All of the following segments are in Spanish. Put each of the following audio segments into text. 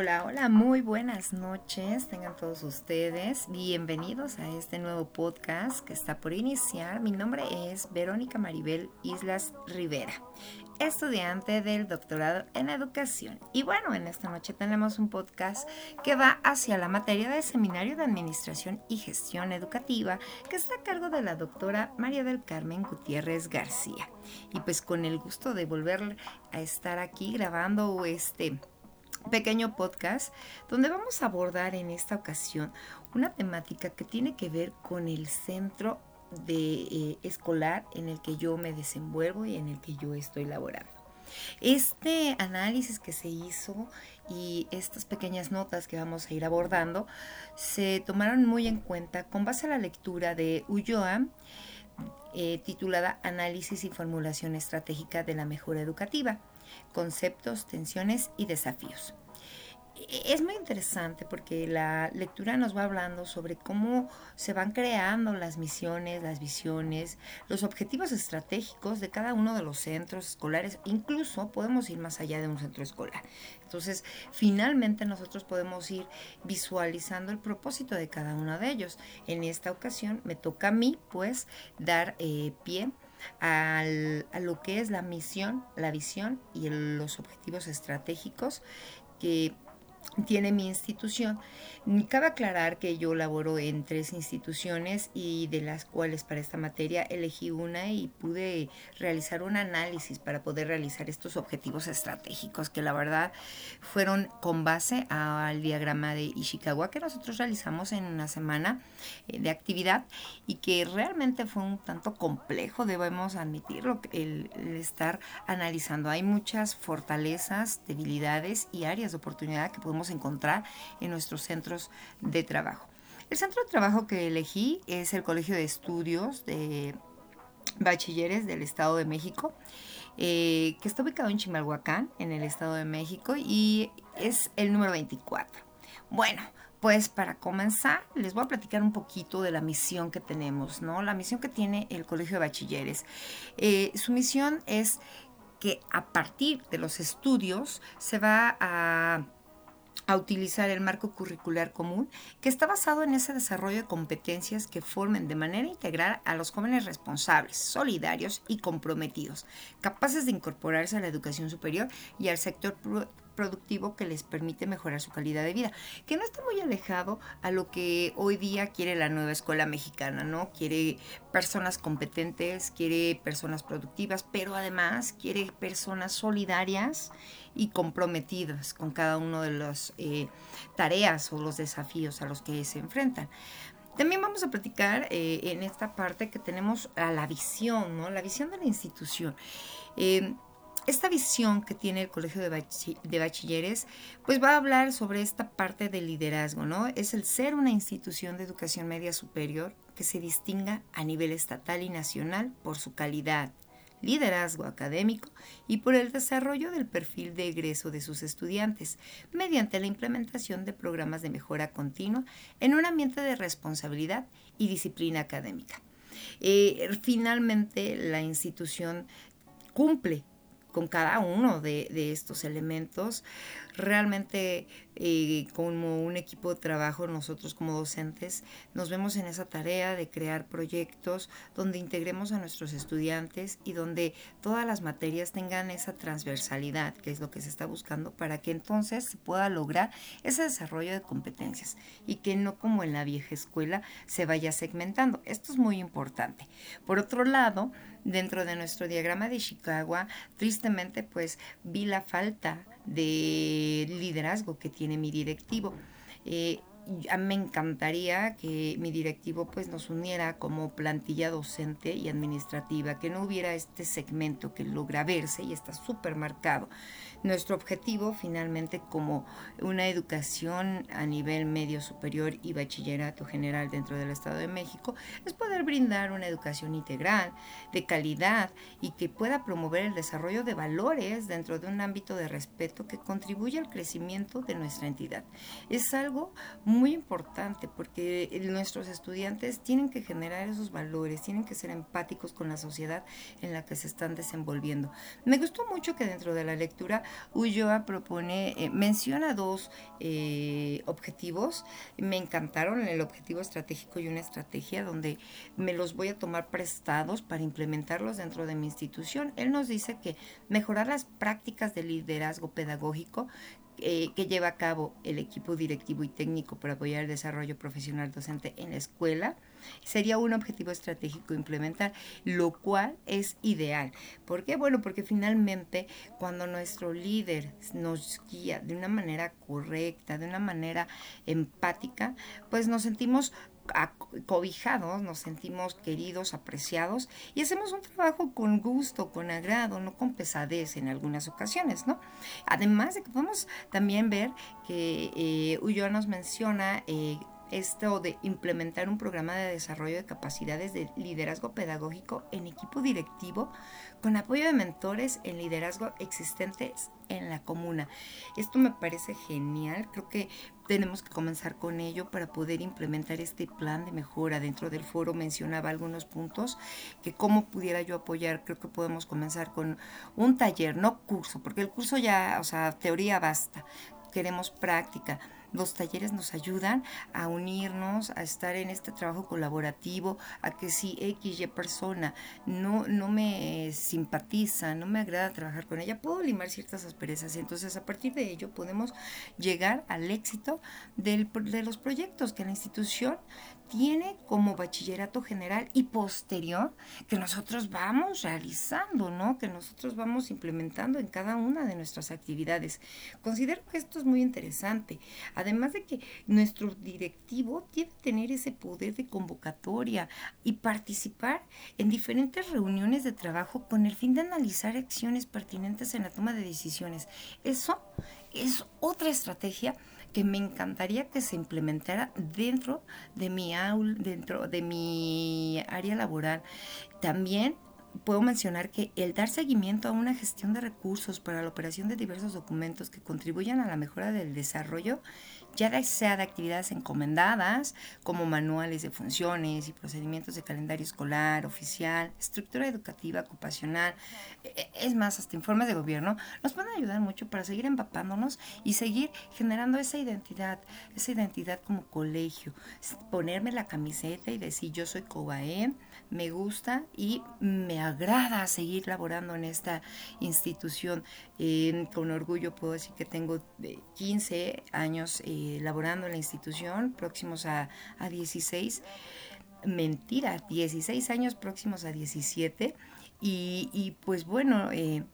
Hola, hola, muy buenas noches. Tengan todos ustedes bienvenidos a este nuevo podcast que está por iniciar. Mi nombre es Verónica Maribel Islas Rivera, estudiante del doctorado en educación. Y bueno, en esta noche tenemos un podcast que va hacia la materia de Seminario de Administración y Gestión Educativa que está a cargo de la doctora María del Carmen Gutiérrez García. Y pues con el gusto de volver a estar aquí grabando este pequeño podcast donde vamos a abordar en esta ocasión una temática que tiene que ver con el centro de eh, escolar en el que yo me desenvuelvo y en el que yo estoy laborando. Este análisis que se hizo y estas pequeñas notas que vamos a ir abordando se tomaron muy en cuenta con base a la lectura de Ulloa eh, titulada Análisis y Formulación Estratégica de la Mejora Educativa conceptos, tensiones y desafíos. E-, es muy interesante porque la lectura nos va hablando sobre cómo se van creando las misiones, las visiones, los objetivos estratégicos de cada uno de los centros escolares. Incluso podemos ir más allá de un centro escolar. Entonces, finalmente nosotros podemos ir visualizando el propósito de cada uno de ellos. En esta ocasión me toca a mí, pues, dar eh, pie lo que es la misión, la visión y los objetivos estratégicos que tiene mi institución. Cabe aclarar que yo laboro en tres instituciones y de las cuales para esta materia elegí una y pude realizar un análisis para poder realizar estos objetivos estratégicos que la verdad fueron con base al diagrama de Ishikawa que nosotros realizamos en una semana eh, de actividad y que realmente fue un tanto complejo, debemos admitirlo, el, el estar analizando. Hay muchas fortalezas, debilidades y áreas de oportunidad que podemos encontrar en nuestros centros de trabajo. El centro de trabajo que elegí es el Colegio de Estudios de Bachilleres del Estado de México, eh, que está ubicado en Chimalhuacán, en el Estado de México, y es el número 24. Bueno, pues para comenzar, les voy a platicar un poquito de la misión que tenemos, ¿no? La misión que tiene el Colegio de Bachilleres. Eh, su misión es que a partir de los estudios se va a a utilizar el marco curricular común que está basado en ese desarrollo de competencias que formen de manera integral a los jóvenes responsables, solidarios y comprometidos, capaces de incorporarse a la educación superior y al sector productivo que les permite mejorar su calidad de vida, que no está muy alejado a lo que hoy día quiere la nueva escuela mexicana, ¿no? Quiere personas competentes, quiere personas productivas, pero además quiere personas solidarias y comprometidas con cada una de las eh, tareas o los desafíos a los que se enfrentan. También vamos a platicar eh, en esta parte que tenemos a la visión, ¿no? La visión de la institución. Eh, esta visión que tiene el Colegio de, Bachilleres, pues va a hablar sobre esta parte del liderazgo, ¿no? Es el ser una institución de educación media superior que se distinga a nivel estatal y nacional por su calidad, liderazgo académico y por el desarrollo del perfil de egreso de sus estudiantes, mediante la implementación de programas de mejora continua en un ambiente de responsabilidad y disciplina académica. Eh, finalmente, la institución cumple con cada uno de, estos elementos. Realmente eh, como un equipo de trabajo, nosotros como docentes nos vemos en esa tarea de crear proyectos donde integremos a nuestros estudiantes y donde todas las materias tengan esa transversalidad, que es lo que se está buscando, para que entonces se pueda lograr ese desarrollo de competencias y que no como en la vieja escuela se vaya segmentando. Esto es muy importante. Por otro lado, dentro de nuestro diagrama de Chicago, tristemente pues vi la falta de liderazgo que tiene mi directivo. Eh, me encantaría que mi directivo pues nos uniera como plantilla docente y administrativa, que no hubiera este segmento que logra verse y está súper marcado. Nuestro objetivo finalmente como una educación a nivel medio superior y bachillerato general dentro del Estado de México es poder brindar una educación integral, de calidad y que pueda promover el desarrollo de valores dentro de un ámbito de respeto que contribuya al crecimiento de nuestra entidad. Es algo muy muy importante porque nuestros estudiantes tienen que generar esos valores, tienen que ser empáticos con la sociedad en la que se están desenvolviendo. Me gustó mucho que dentro de la lectura Ulloa propone, eh, menciona dos eh, objetivos, me encantaron el objetivo estratégico y una estrategia donde me los voy a tomar prestados para implementarlos dentro de mi institución. Él nos dice que mejorar las prácticas de liderazgo pedagógico eh, que lleva a cabo el equipo directivo y técnico para apoyar el desarrollo profesional docente en la escuela. Sería un objetivo estratégico implementar, lo cual es ideal. ¿Por qué? Bueno, porque finalmente cuando nuestro líder nos guía de una manera correcta, de una manera empática, pues nos sentimos cobijados, nos sentimos queridos, apreciados y hacemos un trabajo con gusto, con agrado, no con pesadez en algunas ocasiones, ¿no? Además de que podemos también ver que eh, nos menciona eh, esto de implementar un programa de desarrollo de capacidades de liderazgo pedagógico en equipo directivo con apoyo de mentores en liderazgo existentes en la comuna. Esto me parece genial, creo que tenemos que comenzar con ello para poder implementar este plan de mejora. Dentro del foro mencionaba algunos puntos que cómo pudiera yo apoyar, creo que podemos comenzar con un taller, no curso, porque el curso ya, o sea, teoría basta, queremos práctica los talleres nos ayudan a unirnos, a estar en este trabajo colaborativo, a que si X, persona no, no me simpatiza, no me agrada trabajar con ella, puedo limar ciertas asperezas. Y entonces a partir de ello podemos llegar al éxito del, de los proyectos que la institución tiene como bachillerato general y posterior que nosotros vamos realizando, ¿no? Que nosotros vamos implementando en cada una de nuestras actividades. Considero que esto es muy interesante. Además de que nuestro directivo que tener ese poder de convocatoria y participar en diferentes reuniones de trabajo con el fin de analizar acciones pertinentes en la toma de decisiones. Eso es otra estrategia que me encantaría que se implementara dentro de mi aula, dentro de mi área laboral. También puedo mencionar que el dar seguimiento a una gestión de recursos para la operación de diversos documentos que contribuyan a la mejora del desarrollo ya sea de actividades encomendadas, como manuales de funciones y procedimientos de calendario escolar, oficial, estructura educativa, ocupacional, e, e, es más, hasta informes de gobierno, nos pueden ayudar mucho para seguir empapándonos y seguir generando esa identidad, esa identidad como colegio, ponerme la camiseta y decir yo soy COBAE, me gusta y me agrada seguir laborando en esta institución. con orgullo puedo decir que tengo 15 años eh, laborando en la institución, próximos a, 16. Mentira, 16 años próximos a 17. Y, pues bueno, eh,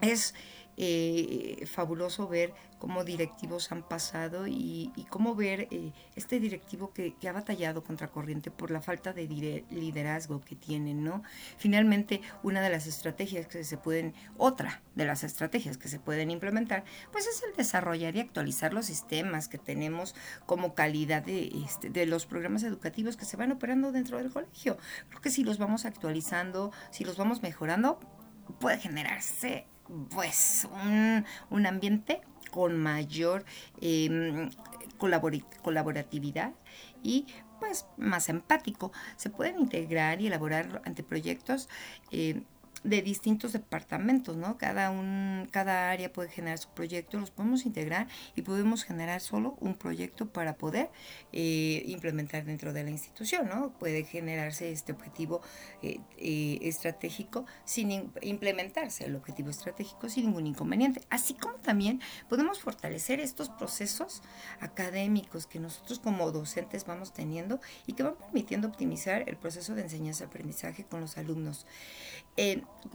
es eh, fabuloso ver cómo directivos han pasado y, cómo ver eh, este directivo que, ha batallado contra corriente por la falta de liderazgo que tienen, ¿no? Finalmente, una de las estrategias que se pueden, otra de las estrategias que se pueden implementar, pues es el desarrollar y actualizar los sistemas que tenemos como calidad de, este, de los programas educativos que se van operando dentro del colegio. Creo que si los vamos actualizando, si los vamos mejorando, puede generarse pues un, un ambiente con mayor em, colaboratividad y pues más empático. Se pueden integrar y elaborar anteproyectos eh, de distintos departamentos, ¿no? Cada, un, cada área puede generar su proyecto, los podemos integrar y podemos generar solo un proyecto para poder eh, implementar dentro de la institución, ¿no? Puede generarse este objetivo eh, eh, estratégico sin implementarse el objetivo estratégico sin ningún inconveniente, así como también podemos fortalecer estos procesos académicos que nosotros como docentes vamos teniendo y que van permitiendo optimizar el proceso de enseñanza-aprendizaje con los alumnos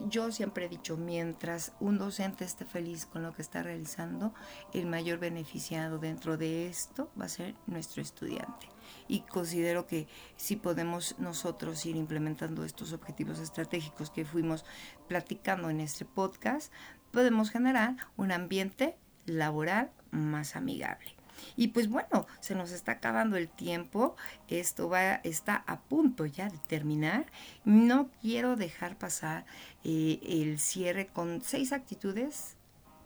yo siempre he dicho, mientras un docente esté feliz con lo que está realizando, el mayor beneficiado dentro de esto va a ser nuestro estudiante. Y considero que si podemos nosotros ir implementando estos objetivos estratégicos que fuimos platicando en este podcast, podemos generar un ambiente laboral más amigable. Y pues bueno, se nos está acabando el tiempo, esto va, está a punto ya de terminar. No quiero dejar pasar eh, el cierre con seis actitudes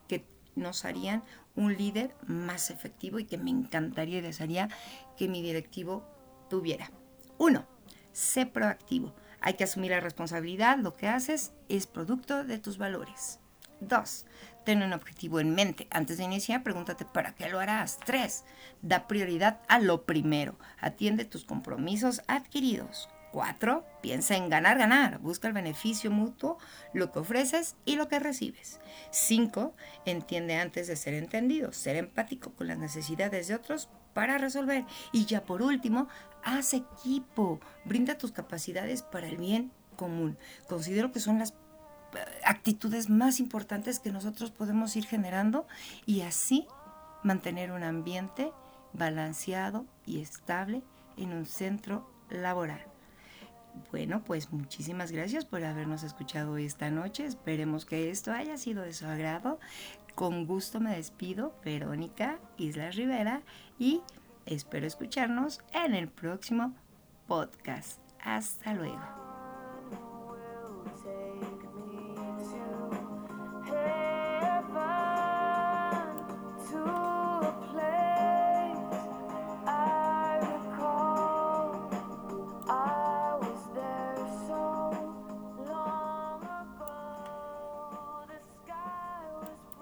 que nos harían un líder más efectivo y que me encantaría y desearía que mi directivo tuviera. Uno, sé proactivo. Hay que asumir la responsabilidad, lo que haces es producto de tus valores. Dos, ten un objetivo en mente. Antes de iniciar, pregúntate para qué lo harás. Tres, da prioridad a lo primero. Atiende tus compromisos adquiridos. Cuatro, piensa en ganar, ganar. Busca el beneficio mutuo, lo que ofreces y lo que recibes. Cinco, entiende antes de ser entendido. Ser empático con las necesidades de otros para resolver. Y ya por último, haz equipo. Brinda tus capacidades para el bien común. Considero que son las actitudes más importantes que nosotros podemos ir generando y así mantener un ambiente balanceado y estable en un centro laboral. Bueno, pues muchísimas gracias por habernos escuchado esta noche. Esperemos que esto haya sido de su agrado. Con gusto me despido, Verónica Isla Rivera, y espero escucharnos en el próximo podcast. Hasta luego.